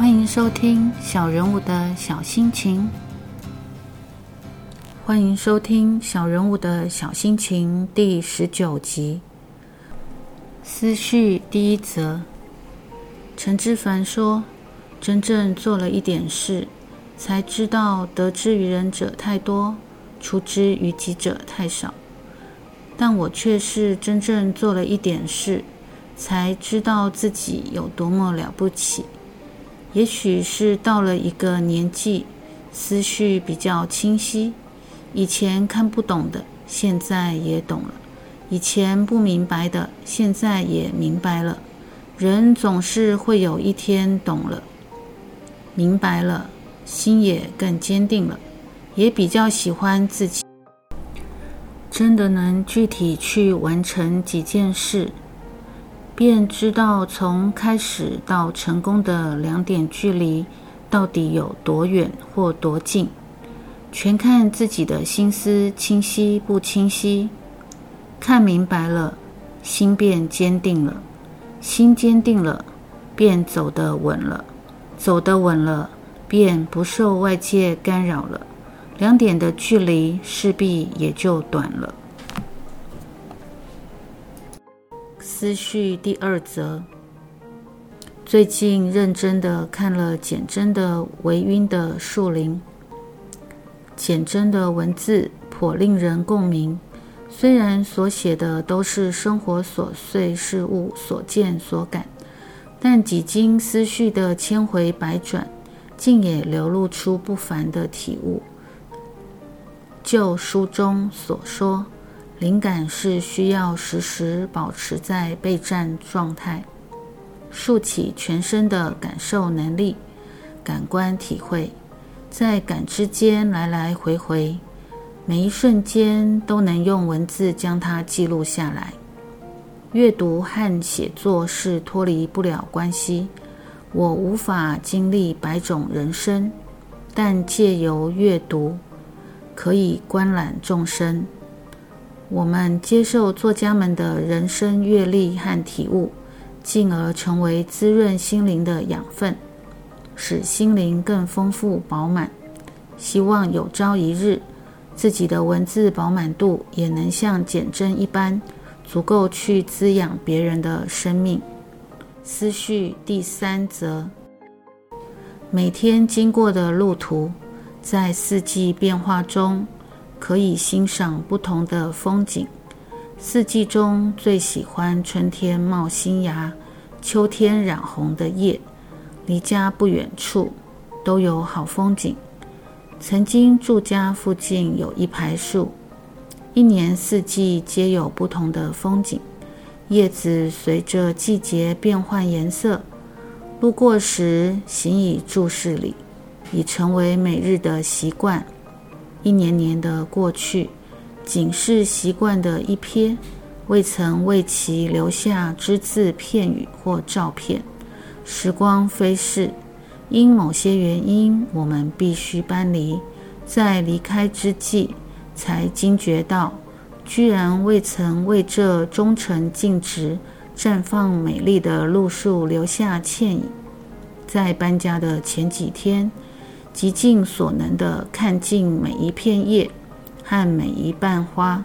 欢迎收听《小人物的小心情》。欢迎收听《小人物的小心情》第十九集。思绪第一则，陈之凡说：“真正做了一点事，才知道得之于人者太多，出之于己者太少。但我却是真正做了一点事，才知道自己有多么了不起。”也许是到了一个年纪，思绪比较清晰。以前看不懂的，现在也懂了；以前不明白的，现在也明白了。人总是会有一天懂了、明白了，心也更坚定了，也比较喜欢自己。真的能具体去完成几件事。便知道从开始到成功的两点距离到底有多远或多近，全看自己的心思清晰不清晰。看明白了，心便坚定了；心坚定了，便走得稳了；走得稳了，便不受外界干扰了。两点的距离势必也就短了。思绪第二则。最近认真的看了简真的《微晕的树林》，简真的文字颇令人共鸣。虽然所写的都是生活琐碎事物所见所感，但几经思绪的千回百转，竟也流露出不凡的体悟。就书中所说。灵感是需要时时保持在备战状态，竖起全身的感受能力，感官体会，在感知间来来回回，每一瞬间都能用文字将它记录下来。阅读和写作是脱离不了关系。我无法经历百种人生，但借由阅读，可以观览众生。我们接受作家们的人生阅历和体悟，进而成为滋润心灵的养分，使心灵更丰富饱满。希望有朝一日，自己的文字饱满度也能像简真一般，足够去滋养别人的生命。思绪第三则：每天经过的路途，在四季变化中。可以欣赏不同的风景。四季中最喜欢春天冒新芽，秋天染红的叶。离家不远处都有好风景。曾经住家附近有一排树，一年四季皆有不同的风景。叶子随着季节变换颜色。路过时，行以注视里，已成为每日的习惯。一年年的过去，仅是习惯的一瞥，未曾为其留下只字片语或照片。时光飞逝，因某些原因，我们必须搬离。在离开之际，才惊觉到，居然未曾为这忠诚尽职、绽放美丽的路树留下倩影。在搬家的前几天。极尽所能地看尽每一片叶和每一瓣花，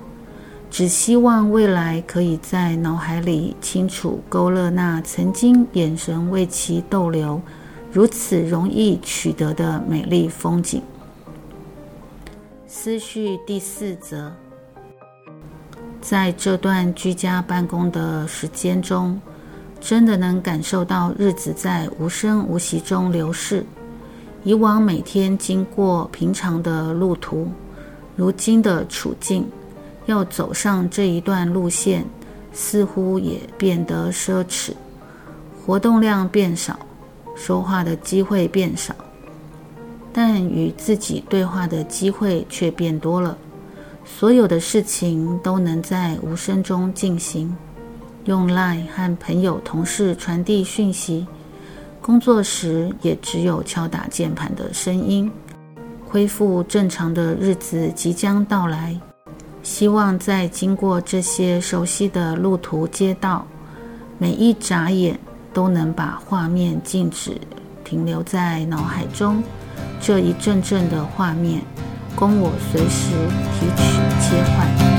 只希望未来可以在脑海里清楚勾勒那曾经眼神为其逗留、如此容易取得的美丽风景。思绪第四则，在这段居家办公的时间中，真的能感受到日子在无声无息中流逝。以往每天经过平常的路途，如今的处境，要走上这一段路线，似乎也变得奢侈。活动量变少，说话的机会变少，但与自己对话的机会却变多了。所有的事情都能在无声中进行，用 Line 和朋友、同事传递讯息。工作时也只有敲打键盘的声音。恢复正常的日子即将到来，希望在经过这些熟悉的路途街道，每一眨眼都能把画面静止停留在脑海中这一阵阵的画面，供我随时提取切换。